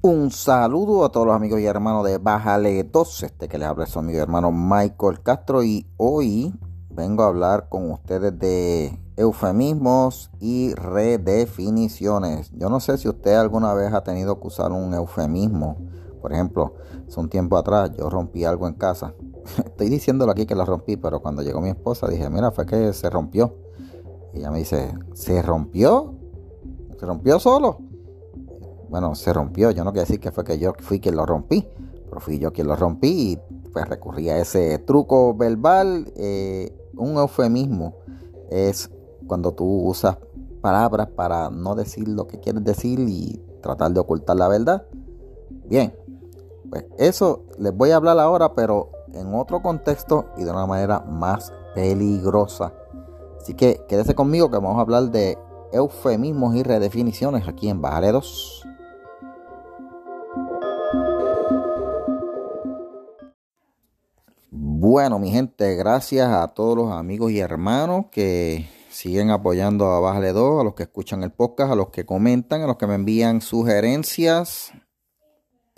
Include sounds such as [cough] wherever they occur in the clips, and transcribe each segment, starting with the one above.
Un saludo a todos los amigos y hermanos de Bájale 2, este que les habla su amigo y hermano Michael Castro y hoy vengo a hablar con ustedes de eufemismos y redefiniciones. Yo no sé si usted alguna vez ha tenido que usar un eufemismo. Por ejemplo, hace un tiempo atrás yo rompí algo en casa. [laughs] Estoy diciéndolo aquí que lo rompí, pero cuando llegó mi esposa dije, mira, fue que se rompió. Y ella me dice, ¿se rompió? ¿Se rompió solo? Bueno, se rompió. Yo no quiero decir que fue que yo fui quien lo rompí, pero fui yo quien lo rompí y pues recurrí a ese truco verbal. Eh, un eufemismo es cuando tú usas palabras para no decir lo que quieres decir y tratar de ocultar la verdad. Bien, pues eso les voy a hablar ahora, pero en otro contexto y de una manera más peligrosa. Así que quédese conmigo que vamos a hablar de eufemismos y redefiniciones aquí en Bajare Bueno, mi gente, gracias a todos los amigos y hermanos que siguen apoyando a Bájale 2, a los que escuchan el podcast, a los que comentan, a los que me envían sugerencias.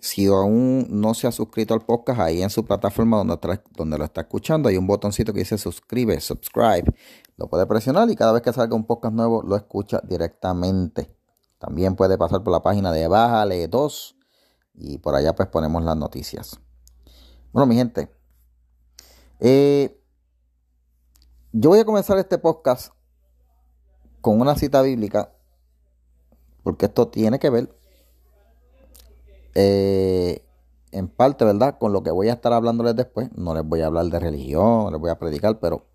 Si aún no se ha suscrito al podcast, ahí en su plataforma donde, donde lo está escuchando, hay un botoncito que dice suscribe, subscribe. Lo puede presionar y cada vez que salga un podcast nuevo lo escucha directamente. También puede pasar por la página de Bájale 2 y por allá pues ponemos las noticias. Bueno, mi gente, eh, yo voy a comenzar este podcast con una cita bíblica, porque esto tiene que ver eh, en parte, ¿verdad? Con lo que voy a estar hablándoles después. No les voy a hablar de religión, les voy a predicar, pero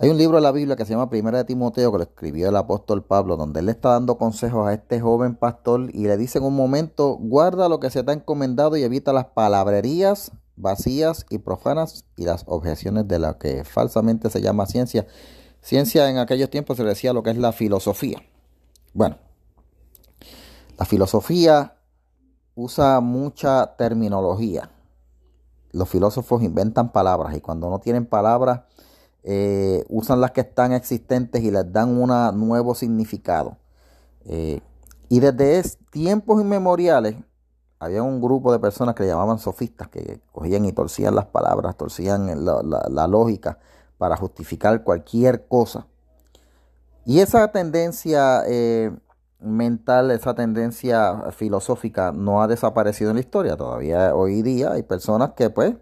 hay un libro de la Biblia que se llama Primera de Timoteo, que lo escribió el apóstol Pablo, donde él le está dando consejos a este joven pastor y le dice en un momento, guarda lo que se te ha encomendado y evita las palabrerías vacías y profanas y las objeciones de la que falsamente se llama ciencia. Ciencia en aquellos tiempos se decía lo que es la filosofía. Bueno, la filosofía usa mucha terminología. Los filósofos inventan palabras y cuando no tienen palabras eh, usan las que están existentes y les dan un nuevo significado. Eh, y desde tiempos inmemoriales había un grupo de personas que le llamaban sofistas, que cogían y torcían las palabras, torcían la, lógica para justificar cualquier cosa. Y esa tendencia eh, mental, esa tendencia filosófica no ha desaparecido en la historia. Todavía hoy día hay personas que pues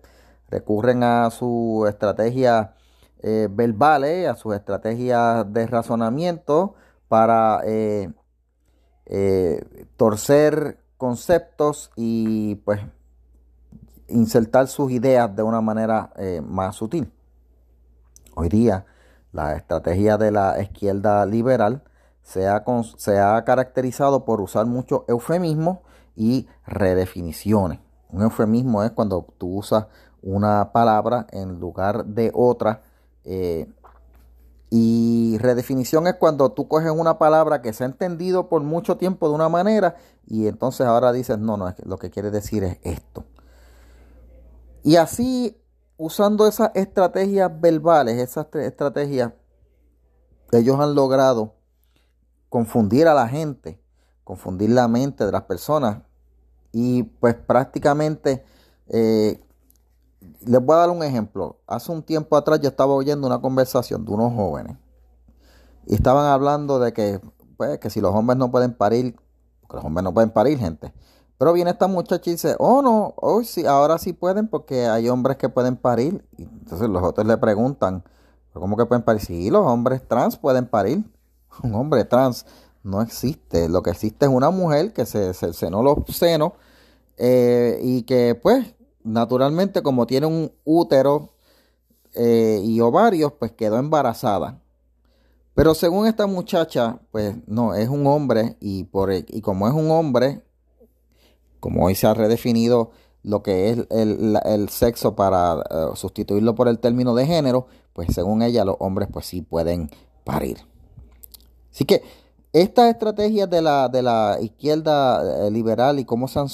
recurren a su estrategia eh, verbales, a sus estrategias de razonamiento para eh, torcer conceptos y pues insertar sus ideas de una manera eh, más sutil. Hoy día la estrategia de la izquierda liberal se ha, se ha caracterizado por usar muchos eufemismos y redefiniciones. Un eufemismo es cuando tú usas una palabra en lugar de otra eh, y redefinición es cuando tú coges una palabra que se ha entendido por mucho tiempo de una manera y entonces ahora dices, no, no, lo que quiere decir es esto. Y así, usando esas estrategias verbales, esas estrategias, ellos han logrado confundir a la gente, confundir la mente de las personas y pues prácticamente eh, les voy a dar un ejemplo. Hace un tiempo atrás yo estaba oyendo una conversación de unos jóvenes y estaban hablando de que, pues, que si los hombres no pueden parir, porque los hombres no pueden parir, gente. Pero viene esta muchacha y dice, oh no, hoy sí, ahora sí pueden porque hay hombres que pueden parir. Y entonces los otros le preguntan, ¿cómo que pueden parir? Sí, los hombres trans pueden parir. [laughs] Un hombre trans no existe. Lo que existe es una mujer que se, se los senos eh, y que pues naturalmente como tiene un útero eh, y ovarios, pues quedó embarazada. Pero según esta muchacha, pues no, es un hombre y, por, y como es un hombre, como hoy se ha redefinido lo que es el, sexo para eh, sustituirlo por el término de género, pues según ella los hombres pues sí pueden parir. Así que estas estrategias de la, de la izquierda eh, liberal y cómo se han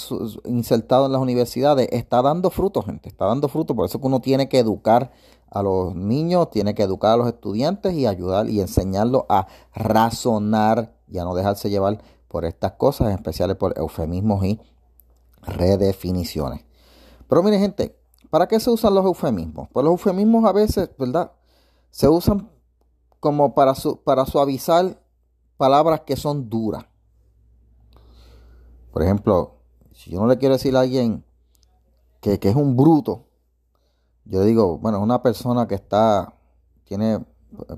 insertado en las universidades está dando fruto, gente, está dando fruto. Por eso que uno tiene que educar a los niños, tiene que educar a los estudiantes y ayudar y enseñarlos a razonar y a no dejarse llevar por estas cosas, en especial por eufemismos y redefiniciones. Pero miren gente, ¿para qué se usan los eufemismos? Pues los eufemismos a veces, ¿verdad? Se usan como para, para suavizar palabras que son duras. Por ejemplo, si yo no le quiero decir a alguien que, es un bruto, yo digo, bueno, es una persona que está, tiene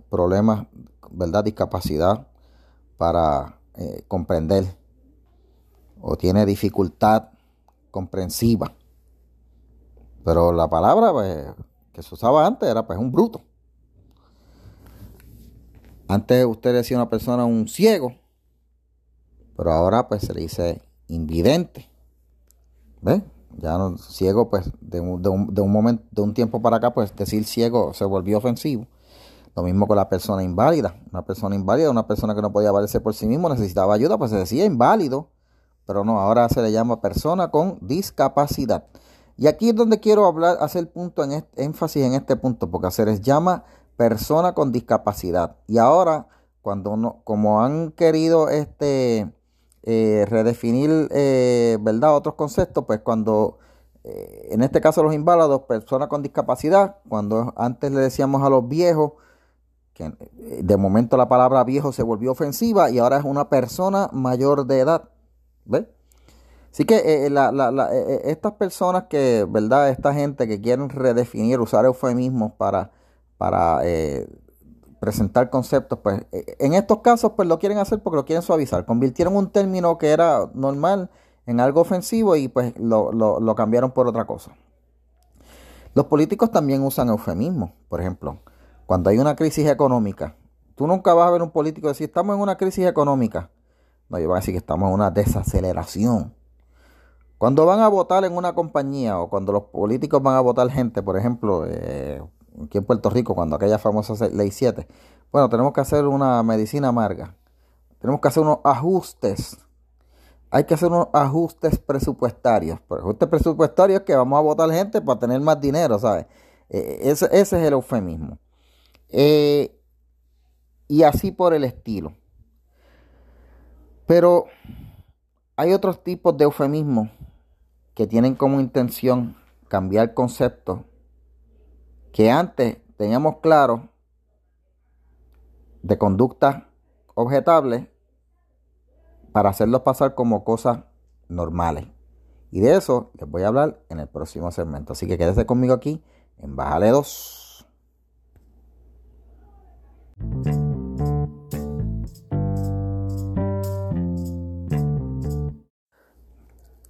problemas, ¿verdad? Discapacidad para eh, comprender o tiene dificultad comprensiva. Pero la palabra pues, que se usaba antes era pues un bruto. Antes usted decía una persona un ciego, pero ahora pues se le dice invidente. ¿Ves? Ya no, ciego, pues de un, de, un, momento, de un tiempo para acá, pues decir ciego se volvió ofensivo. Lo mismo con la persona inválida. Una persona inválida, una persona que no podía valerse por sí mismo, necesitaba ayuda, pues se decía inválido. Pero no, ahora se le llama persona con discapacidad. Y aquí es donde quiero hablar, hacer punto en énfasis en este punto, porque se les llama persona con discapacidad. Y ahora, cuando no, como han querido este eh, redefinir, eh, ¿verdad? Otros conceptos, pues cuando, eh, en este caso los inválidos, personas con discapacidad, cuando antes le decíamos a los viejos, que de momento la palabra viejo se volvió ofensiva y ahora es una persona mayor de edad. ¿Ves? Así que estas personas que, ¿verdad? Esta gente que quieren redefinir, usar eufemismos para, para presentar conceptos, pues eh, en estos casos pues lo quieren hacer porque lo quieren suavizar. Convirtieron un término que era normal en algo ofensivo y pues lo, lo cambiaron por otra cosa. Los políticos también usan eufemismos, por ejemplo, cuando hay una crisis económica. Tú nunca vas a ver un político decir, estamos en una crisis económica. No, yo voy a decir que estamos en una desaceleración. Cuando van a votar en una compañía o cuando los políticos van a votar gente, por ejemplo, eh, aquí en Puerto Rico, cuando aquella famosa ley 7, bueno, tenemos que hacer una medicina amarga. Tenemos que hacer unos ajustes. Hay que hacer unos ajustes presupuestarios. Ajustes presupuestarios es que vamos a votar gente para tener más dinero, ¿sabes? E, e, ese, es el eufemismo. Eh, y así por el estilo. Pero hay otros tipos de eufemismos que tienen como intención cambiar conceptos que antes teníamos claro de conductas objetables para hacerlos pasar como cosas normales. Y de eso les voy a hablar en el próximo segmento. Así que quédese conmigo aquí en Bájale 2.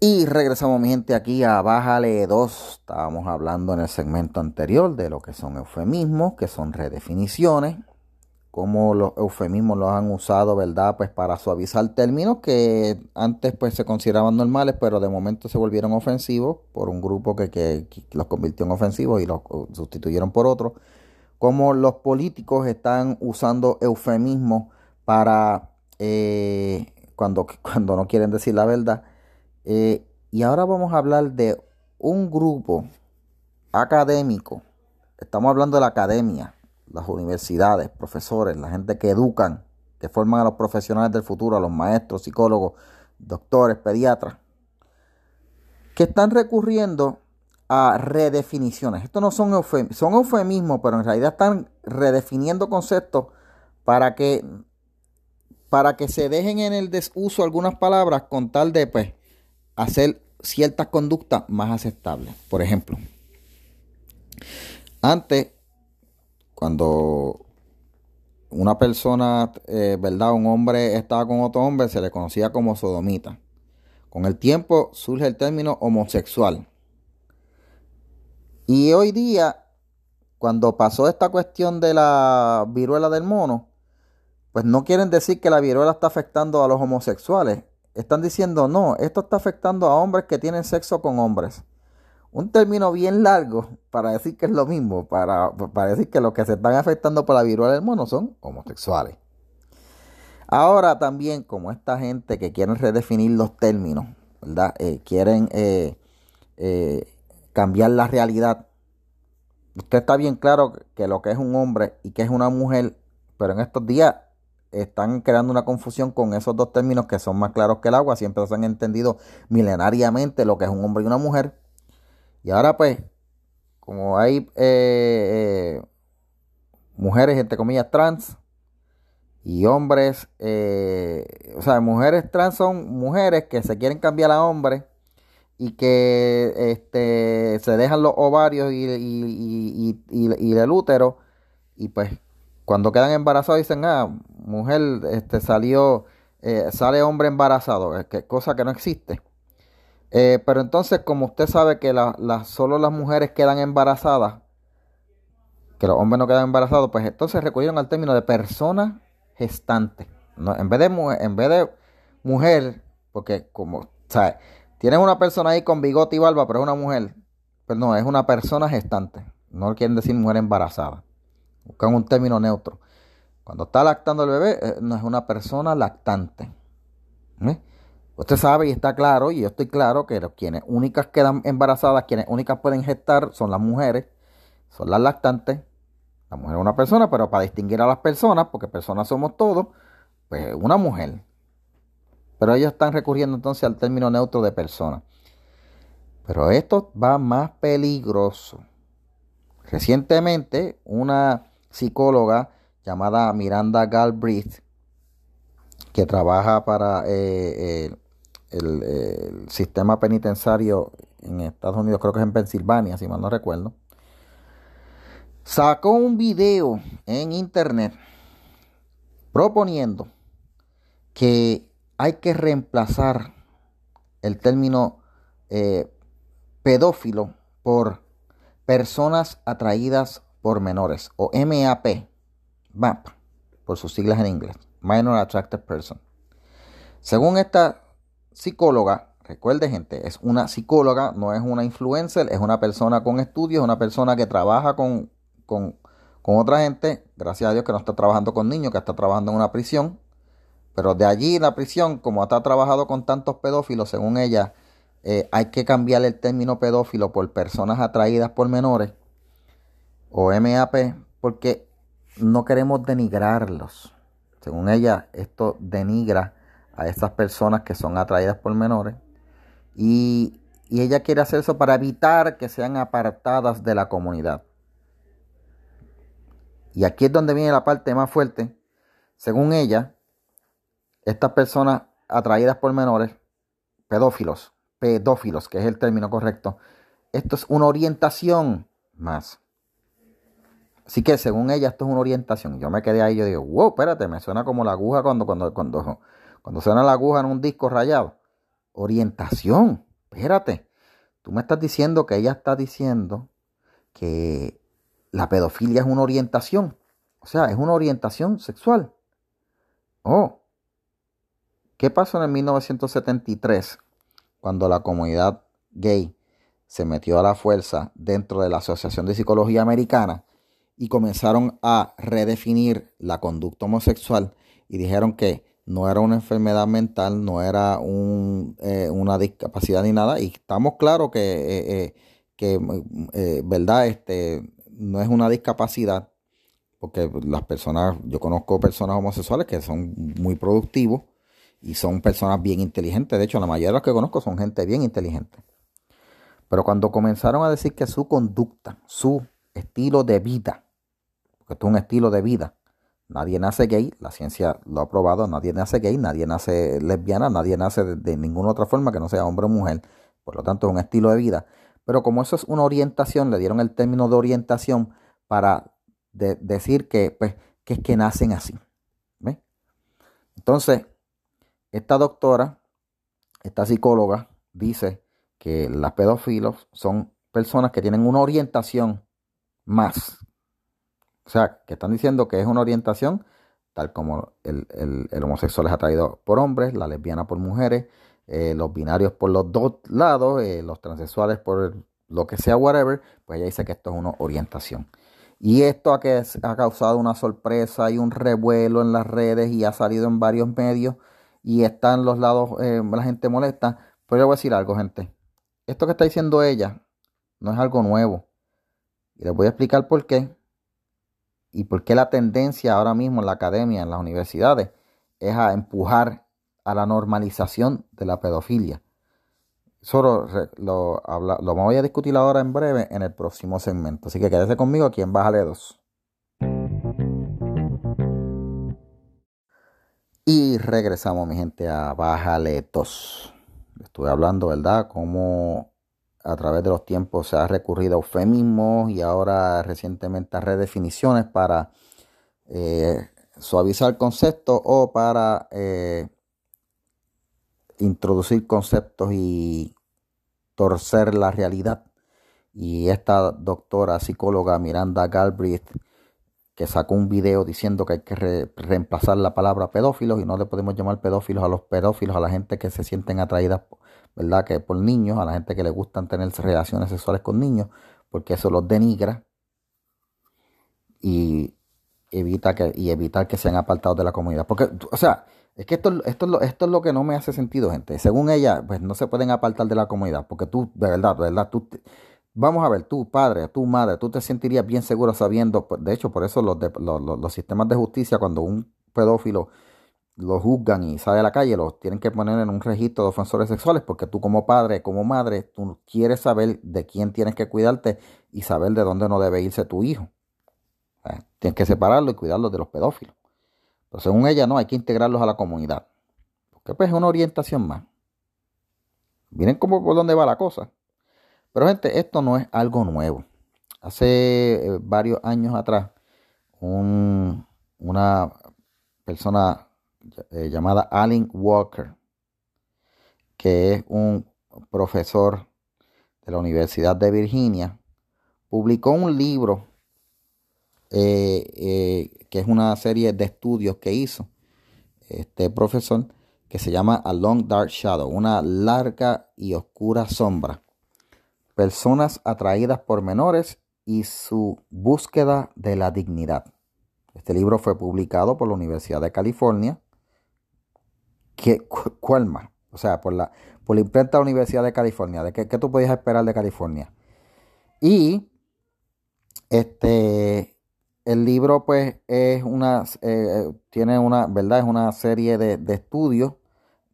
Y regresamos, mi gente, aquí a Bájale 2. Estábamos hablando en el segmento anterior de lo que son eufemismos, que son redefiniciones, cómo los eufemismos los han usado, ¿verdad? Pues para suavizar términos que antes pues se consideraban normales, pero de momento se volvieron ofensivos por un grupo que, los convirtió en ofensivos y los sustituyeron por otros. Cómo los políticos están usando eufemismos para eh, cuando, cuando no quieren decir la verdad eh, y ahora vamos a hablar de un grupo académico. Estamos hablando de la academia, las universidades, profesores, la gente que educan, que forman a los profesionales del futuro, a los maestros, psicólogos, doctores, pediatras, que están recurriendo a redefiniciones. Estos no son, son eufemismos, pero en realidad están redefiniendo conceptos para que, para que se dejen en el desuso algunas palabras con tal de, pues, hacer ciertas conductas más aceptables. Por ejemplo, antes, cuando una persona, eh, ¿verdad? Un hombre estaba con otro hombre, se le conocía como sodomita. Con el tiempo surge el término homosexual. Y hoy día, cuando pasó esta cuestión de la viruela del mono, pues no quieren decir que la viruela está afectando a los homosexuales están diciendo, no, esto está afectando a hombres que tienen sexo con hombres. Un término bien largo para decir que es lo mismo, para, decir que los que se están afectando por la viruela del mono son homosexuales. Ahora también, como esta gente que quieren redefinir los términos, ¿verdad? Eh, quieren eh, eh, cambiar la realidad. Usted está bien claro que lo que es un hombre y que es una mujer, pero en estos días están creando una confusión con esos dos términos que son más claros que el agua. Siempre se han entendido milenariamente lo que es un hombre y una mujer. Y ahora pues, como hay eh, eh, mujeres, entre comillas, trans, y hombres, o sea, mujeres trans son mujeres que se quieren cambiar a hombres y que este, se dejan los ovarios y, y, el útero y pues cuando quedan embarazados dicen, ah, mujer este, salió, eh, sale hombre embarazado, eh, que, cosa que no existe. Eh, pero entonces, como usted sabe que la, solo las mujeres quedan embarazadas, que los hombres no quedan embarazados, pues entonces recurrieron al término de persona gestante. No, en, vez de, en vez de mujer, porque como, ¿sabes? Tienes una persona ahí con bigote y barba, pero es una mujer. Pero no, es una persona gestante. No quieren decir mujer embarazada. Buscan un término neutro. Cuando está lactando el bebé, eh, no es una persona lactante. ¿Eh? Usted sabe y está claro, y yo estoy claro, que quienes únicas quedan embarazadas, quienes únicas pueden gestar, son las mujeres, son las lactantes. La mujer es una persona, pero para distinguir a las personas, porque personas somos todos, pues una mujer. Pero ellos están recurriendo entonces al término neutro de persona. Pero esto va más peligroso. Recientemente, una psicóloga llamada Miranda Galbraith, que trabaja para eh, el, sistema penitenciario en Estados Unidos, creo que es en Pensilvania, si mal no recuerdo, sacó un video en internet proponiendo que hay que reemplazar el término eh, pedófilo por personas atraídas por menores o MAP, MAP, por sus siglas en inglés, Minor Attracted Person. Según esta psicóloga, recuerde gente, es una psicóloga, no es una influencer, es una persona con estudios, una persona que trabaja con, con, con otra gente, gracias a Dios que no está trabajando con niños, que está trabajando en una prisión, pero de allí la prisión, como ha trabajado con tantos pedófilos, según ella, eh, hay que cambiar el término pedófilo por personas atraídas por menores o MAP, porque no queremos denigrarlos. Según ella, esto denigra a estas personas que son atraídas por menores. Y, y ella quiere hacer eso para evitar que sean apartadas de la comunidad. Y aquí es donde viene la parte más fuerte. Según ella, estas personas atraídas por menores, pedófilos, pedófilos, que es el término correcto, esto es una orientación más. Así que según ella esto es una orientación. Yo me quedé ahí yo digo, wow, espérate, me suena como la aguja cuando, cuando, cuando, cuando suena la aguja en un disco rayado. Orientación, espérate. Tú me estás diciendo que ella está diciendo que la pedofilia es una orientación. O sea, es una orientación sexual. Oh, ¿Qué pasó en el 1973 cuando la comunidad gay se metió a la fuerza dentro de la Asociación de Psicología Americana y comenzaron a redefinir la conducta homosexual y dijeron que no era una enfermedad mental, no era eh, una discapacidad ni nada. Y estamos claros que, eh, eh, ¿verdad? Este, no es una discapacidad, porque las personas, yo conozco personas homosexuales que son muy productivos y son personas bien inteligentes. De hecho, la mayoría de los que conozco son gente bien inteligente. Pero cuando comenzaron a decir que su conducta, su estilo de vida, porque esto es un estilo de vida, nadie nace gay, la ciencia lo ha probado, nadie nace gay, nadie nace lesbiana, nadie nace de, ninguna otra forma que no sea hombre o mujer, por lo tanto es un estilo de vida. Pero como eso es una orientación, le dieron el término de orientación para decir que, pues, que es que nacen así. Entonces, esta doctora, esta psicóloga, dice que las pedófilos son personas que tienen una orientación más. O sea, que están diciendo que es una orientación tal como el, homosexual es atraído por hombres, la lesbiana por mujeres, eh, los binarios por los dos lados, eh, los transexuales por lo que sea, whatever, pues ella dice que esto es una orientación. Y esto ha, que, ha causado una sorpresa y un revuelo en las redes y ha salido en varios medios y está en los lados, eh, la gente molesta. Pero le voy a decir algo, gente. Esto que está diciendo ella no es algo nuevo. Y les voy a explicar por qué. Y por qué la tendencia ahora mismo en la academia, en las universidades, es a empujar a la normalización de la pedofilia. Eso lo, lo, voy a discutir ahora en breve en el próximo segmento. Así que quédese conmigo aquí en Bájale 2. Y regresamos, mi gente, a Bájale 2. Estuve hablando, ¿verdad? Cómo a través de los tiempos se ha recurrido a eufemismos y ahora recientemente a redefiniciones para eh, suavizar conceptos o para eh, introducir conceptos y torcer la realidad. Y esta doctora psicóloga Miranda Galbraith, que sacó un video diciendo que hay que reemplazar la palabra pedófilos y no le podemos llamar pedófilos a los pedófilos, a la gente que se sienten atraídas, ¿verdad? Que por niños, a la gente que le gustan tener relaciones sexuales con niños, porque eso los denigra y evita que, y evitar que sean apartados de la comunidad. Porque, o sea, es que esto, esto, esto es lo que no me hace sentido, gente. Según ella, pues no se pueden apartar de la comunidad, porque tú, de verdad, de verdad, tú, vamos a ver, tu padre, tu madre, tú te sentirías bien seguro sabiendo, pues, de hecho, por eso los, los, sistemas de justicia, cuando un pedófilo lo juzgan y sale a la calle, los tienen que poner en un registro de ofensores sexuales, porque tú como padre, como madre, tú quieres saber de quién tienes que cuidarte y saber de dónde no debe irse tu hijo. Tienes que separarlo y cuidarlo de los pedófilos. Pero según ella, no, hay que integrarlos a la comunidad. Porque pues es una orientación más. Miren cómo por dónde va la cosa. Pero gente, esto no es algo nuevo. Hace eh, varios años atrás, una persona eh, llamada Allen Walker, que es un profesor de la Universidad de Virginia, publicó un libro eh, que es una serie de estudios que hizo este profesor que se llama A Long Dark Shadow, una larga y oscura sombra. Personas atraídas por menores y su búsqueda de la dignidad. Este libro fue publicado por la Universidad de California. ¿Qué, ¿Cuál más? O sea, por la, por la imprenta de la Universidad de California. ¿De qué, tú podías esperar de California? Y este el libro, pues, es una, eh, tiene una, ¿verdad? Es una serie de, estudios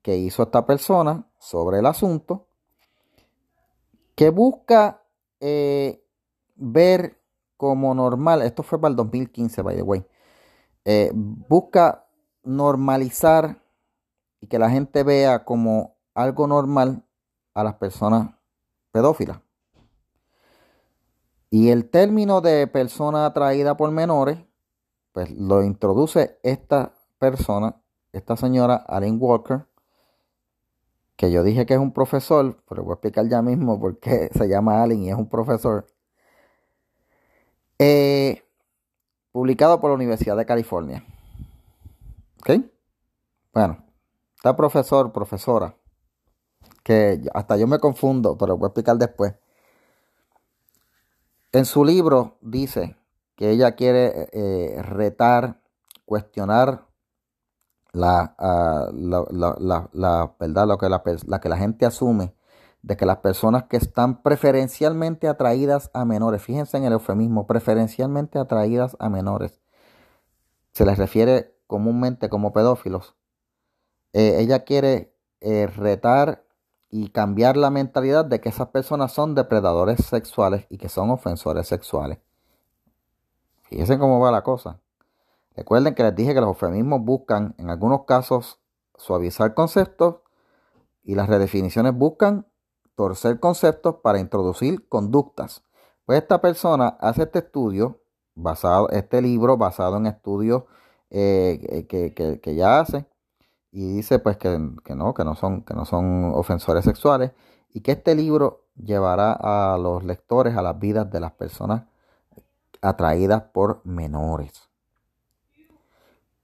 que hizo esta persona sobre el asunto, que busca eh, ver como normal, esto fue para el 2015, by the way, eh, busca normalizar y que la gente vea como algo normal a las personas pedófilas. Y el término de persona atraída por menores, pues lo introduce esta persona, esta señora Allen Walker, que yo dije que es un profesor, pero voy a explicar ya mismo por qué [laughs] se llama Allen y es un profesor. Eh, publicado por la Universidad de California. ¿Ok? Bueno, está profesor, profesora, que hasta yo me confundo, pero voy a explicar después. En su libro dice que ella quiere eh, retar, cuestionar la, ah, la, verdad, lo que la, que la gente asume de que las personas que están preferencialmente atraídas a menores, fíjense en el eufemismo, preferencialmente atraídas a menores, se les refiere comúnmente como pedófilos. Eh, ella quiere eh, retar y cambiar la mentalidad de que esas personas son depredadores sexuales y que son ofensores sexuales. Fíjense cómo va la cosa. Recuerden que les dije que los eufemismos buscan en algunos casos suavizar conceptos y las redefiniciones buscan torcer conceptos para introducir conductas. Pues esta persona hace este estudio, basado, este libro basado en estudios eh, que, que, que ya hace, y dice pues que, no, que no son, que no son ofensores sexuales y que este libro llevará a los lectores a las vidas de las personas atraídas por menores.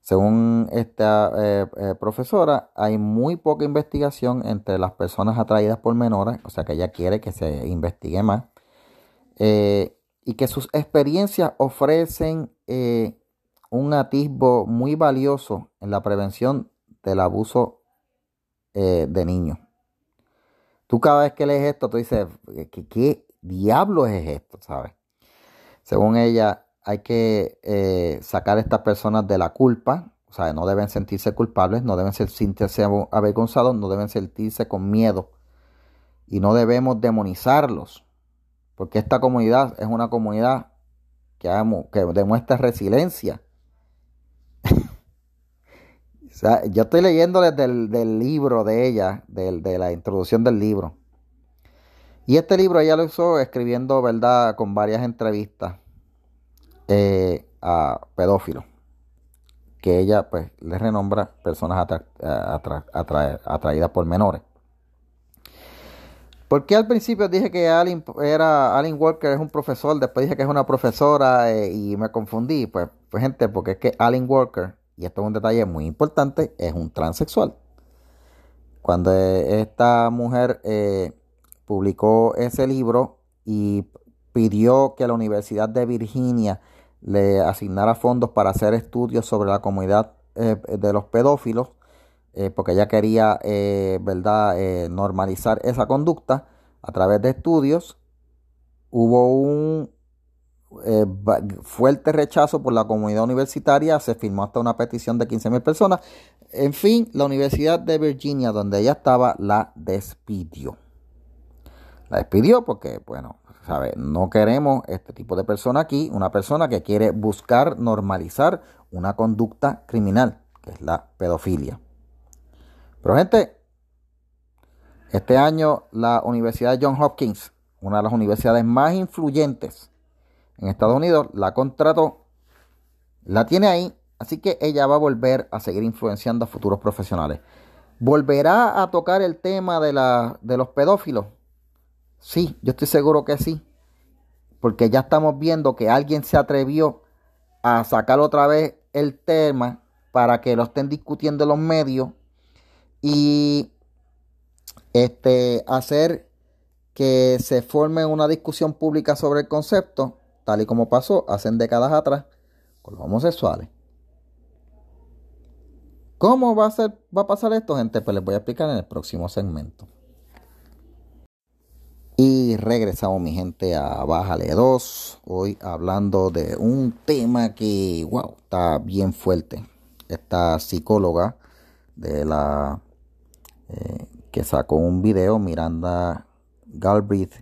Según esta eh, eh, profesora, hay muy poca investigación entre las personas atraídas por menores, o sea que ella quiere que se investigue más, eh, y que sus experiencias ofrecen un atisbo muy valioso en la prevención del abuso eh, de niños. Tú cada vez que lees esto, tú dices, ¿qué, qué diablo es esto? ¿Sabes? Según ella, hay que eh, sacar a estas personas de la culpa, o sea, no deben sentirse culpables, no deben sentirse avergonzados, no deben sentirse con miedo y no debemos demonizarlos, porque esta comunidad es una comunidad que, que demuestra resiliencia. Yo estoy leyendo desde el del libro de ella, de la introducción del libro. Y este libro ella lo hizo escribiendo, ¿verdad?, con varias entrevistas eh, a pedófilos, que ella pues le renombra personas atraídas por menores. ¿Por qué al principio dije que Alan, era, Alan Walker es un profesor, después dije que es una profesora eh, y me confundí? Pues, pues, gente, porque es que Alan Walker, y esto es un detalle muy importante, es un transexual. Cuando esta mujer eh, publicó ese libro y pidió que la Universidad de Virginia le asignara fondos para hacer estudios sobre la comunidad eh, de los pedófilos, eh, porque ella quería, ¿verdad?, normalizar esa conducta a través de estudios. Hubo un fuerte rechazo por la comunidad universitaria, se firmó hasta una petición de 15 mil personas. En fin, la Universidad de Virginia, donde ella estaba, la despidió. La despidió porque, bueno, ¿sabe? no queremos este tipo de persona aquí, una persona que quiere buscar normalizar una conducta criminal, que es la pedofilia. Pero gente, este año la Universidad de Johns Hopkins, una de las universidades más influyentes en Estados Unidos, la contrató, la tiene ahí, así que ella va a volver a seguir influenciando a futuros profesionales. ¿Volverá a tocar el tema de, la, de los pedófilos? Sí, yo estoy seguro que sí, porque ya estamos viendo que alguien se atrevió a sacar otra vez el tema para que lo estén discutiendo en los medios y este, hacer que se forme una discusión pública sobre el concepto, tal y como pasó hace décadas atrás con los homosexuales. ¿Cómo va a, ser, va a pasar esto, gente? Pues les voy a explicar en el próximo segmento. Y regresamos, mi gente, a Bájale 2. Hoy hablando de un tema que, wow, está bien fuerte. Esta psicóloga de la eh, que sacó un video, Miranda Galbraith,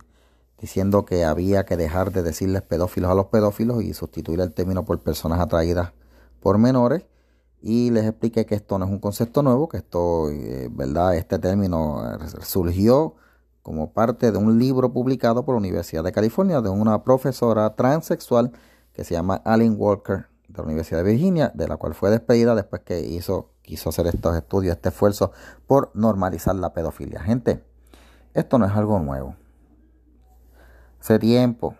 diciendo que había que dejar de decirles pedófilos a los pedófilos y sustituir el término por personas atraídas por menores. Y les expliqué que esto no es un concepto nuevo, que esto, eh, ¿verdad? Este término eh, surgió como parte de un libro publicado por la Universidad de California de una profesora transexual que se llama Alan Walker de la Universidad de Virginia, de la cual fue despedida después que hizo quiso hacer estos estudios, este esfuerzo por normalizar la pedofilia. Gente, esto no es algo nuevo. Hace tiempo,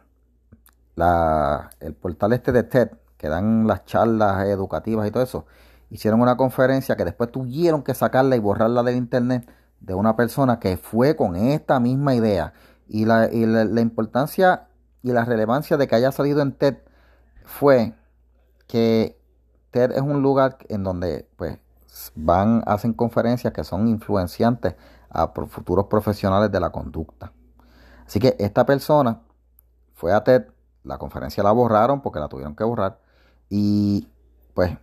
el portal este de TED, que dan las charlas educativas y todo eso, hicieron una conferencia que después tuvieron que sacarla y borrarla del internet de una persona que fue con esta misma idea. Y la, y la importancia y la relevancia de que haya salido en TED fue que TED es un lugar en donde pues van, hacen conferencias que son influenciantes a futuros profesionales de la conducta. Así que esta persona fue a TED, la conferencia la borraron porque la tuvieron que borrar y pues,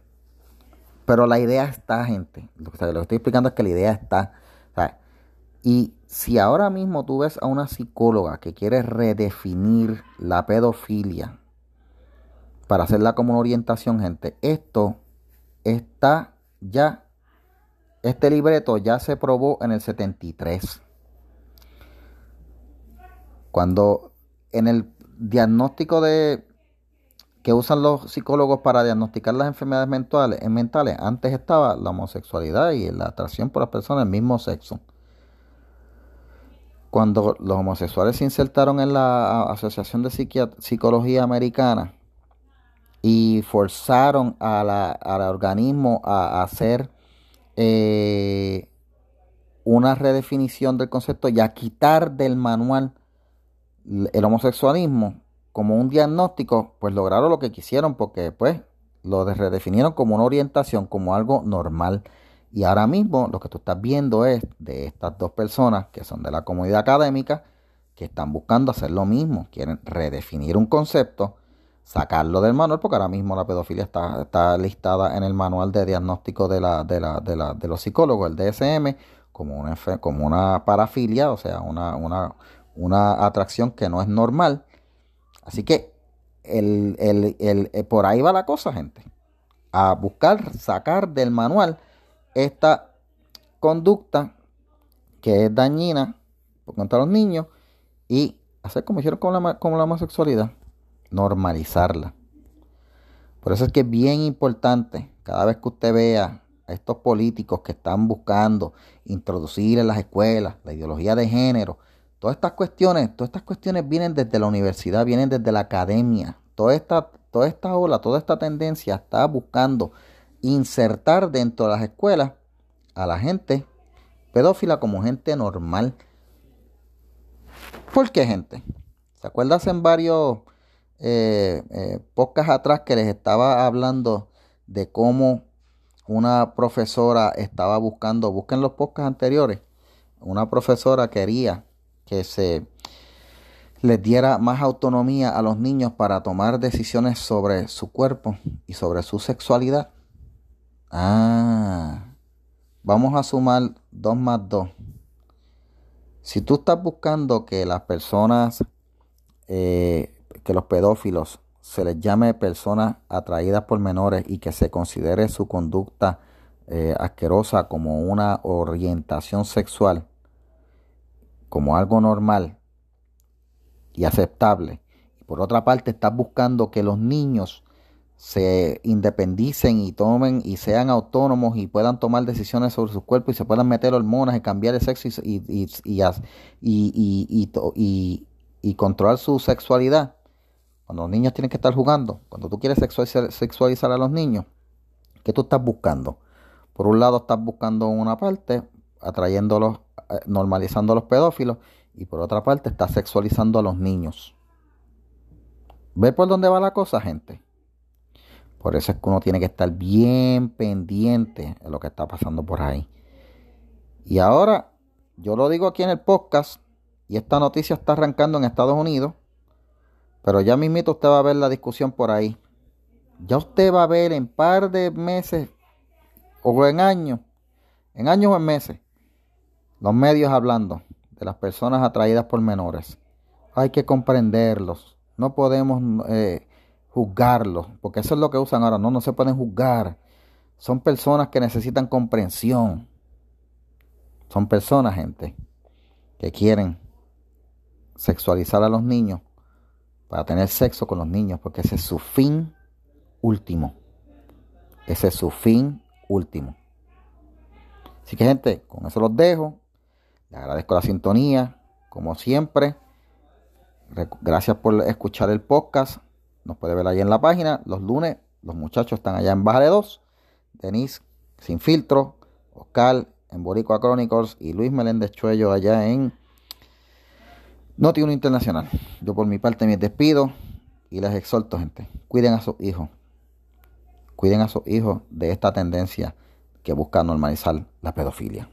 pero la idea está, gente. Lo que, estoy explicando es que la idea está. Y si ahora mismo tú ves a una psicóloga que quiere redefinir la pedofilia para hacerla como una orientación, gente, esto está ya este libreto ya se probó en el 73. Cuando en el diagnóstico de que usan los psicólogos para diagnosticar las enfermedades mentales, mentales, antes estaba la homosexualidad y la atracción por las personas del mismo sexo. Cuando los homosexuales se insertaron en la Asociación de Psicología Americana y forzaron al organismo a hacer eh, una redefinición del concepto y a quitar del manual el homosexualismo como un diagnóstico, pues lograron lo que quisieron porque pues lo redefinieron como una orientación, como algo normal. Y ahora mismo lo que tú estás viendo es de estas dos personas que son de la comunidad académica que están buscando hacer lo mismo, quieren redefinir un concepto sacarlo del manual, porque ahora mismo la pedofilia está, está listada en el manual de diagnóstico de, la, de, la, de, la, de los psicólogos, el DSM, como una, como una parafilia, o sea, una, una, una atracción que no es normal. Así que el, el, el, eh, por ahí va la cosa, gente. A buscar sacar del manual esta conducta que es dañina contra los niños y hacer como hicieron con la, con la homosexualidad, normalizarla. Por eso es que es bien importante, cada vez que usted vea a estos políticos que están buscando introducir en las escuelas la ideología de género, todas estas cuestiones, todas estas cuestiones vienen desde la universidad, vienen desde la academia. Toda esta, toda esta ola, toda esta tendencia está buscando insertar dentro de las escuelas a la gente pedófila como gente normal. ¿Por qué gente? ¿Se acuerdan en varios eh, eh, podcasts atrás que les estaba hablando de cómo una profesora estaba buscando, busquen los podcasts anteriores, una profesora quería que se les diera más autonomía a los niños para tomar decisiones sobre su cuerpo y sobre su sexualidad. Ah, vamos a sumar 2 más 2. Si tú estás buscando que las personas, eh, que los pedófilos se les llame personas atraídas por menores y que se considere su conducta eh, asquerosa como una orientación sexual, como algo normal y aceptable. Y por otra parte, estás buscando que los niños se independicen y tomen y sean autónomos y puedan tomar decisiones sobre su cuerpo y se puedan meter hormonas y cambiar el sexo y, y, y, y controlar su sexualidad cuando los niños tienen que estar jugando, cuando tú quieres sexualizar, a los niños, ¿qué tú estás buscando? Por un lado estás buscando una parte, atrayéndolos, eh, normalizando a los pedófilos, y por otra parte estás sexualizando a los niños. ¿Ve por dónde va la cosa, gente? Por eso es que uno tiene que estar bien pendiente de lo que está pasando por ahí. Y ahora, yo lo digo aquí en el podcast, y esta noticia está arrancando en Estados Unidos. Pero ya mismito usted va a ver la discusión por ahí. Ya usted va a ver en par de meses o en años, en años o en meses, los medios hablando de las personas atraídas por menores. Hay que comprenderlos. No podemos eh, juzgarlos, porque eso es lo que usan ahora. No, no se pueden juzgar. Son personas que necesitan comprensión. Son personas, gente, que quieren sexualizar a los niños para tener sexo con los niños, porque ese es su fin último. Ese es su fin último. Así que gente, con eso los dejo. Les agradezco la sintonía, como siempre. Gracias por escuchar el podcast. Nos puede ver ahí en la página. Los lunes, los muchachos están allá en Baja de 2. Denise, Sin Filtro, Oscar en Boricua Chronicles y Luis Meléndez Chuello allá en no tiene un internacional. Yo por mi parte me despido y les exhorto, gente. Cuiden a sus hijos. Cuiden a sus hijos de esta tendencia que busca normalizar la pedofilia.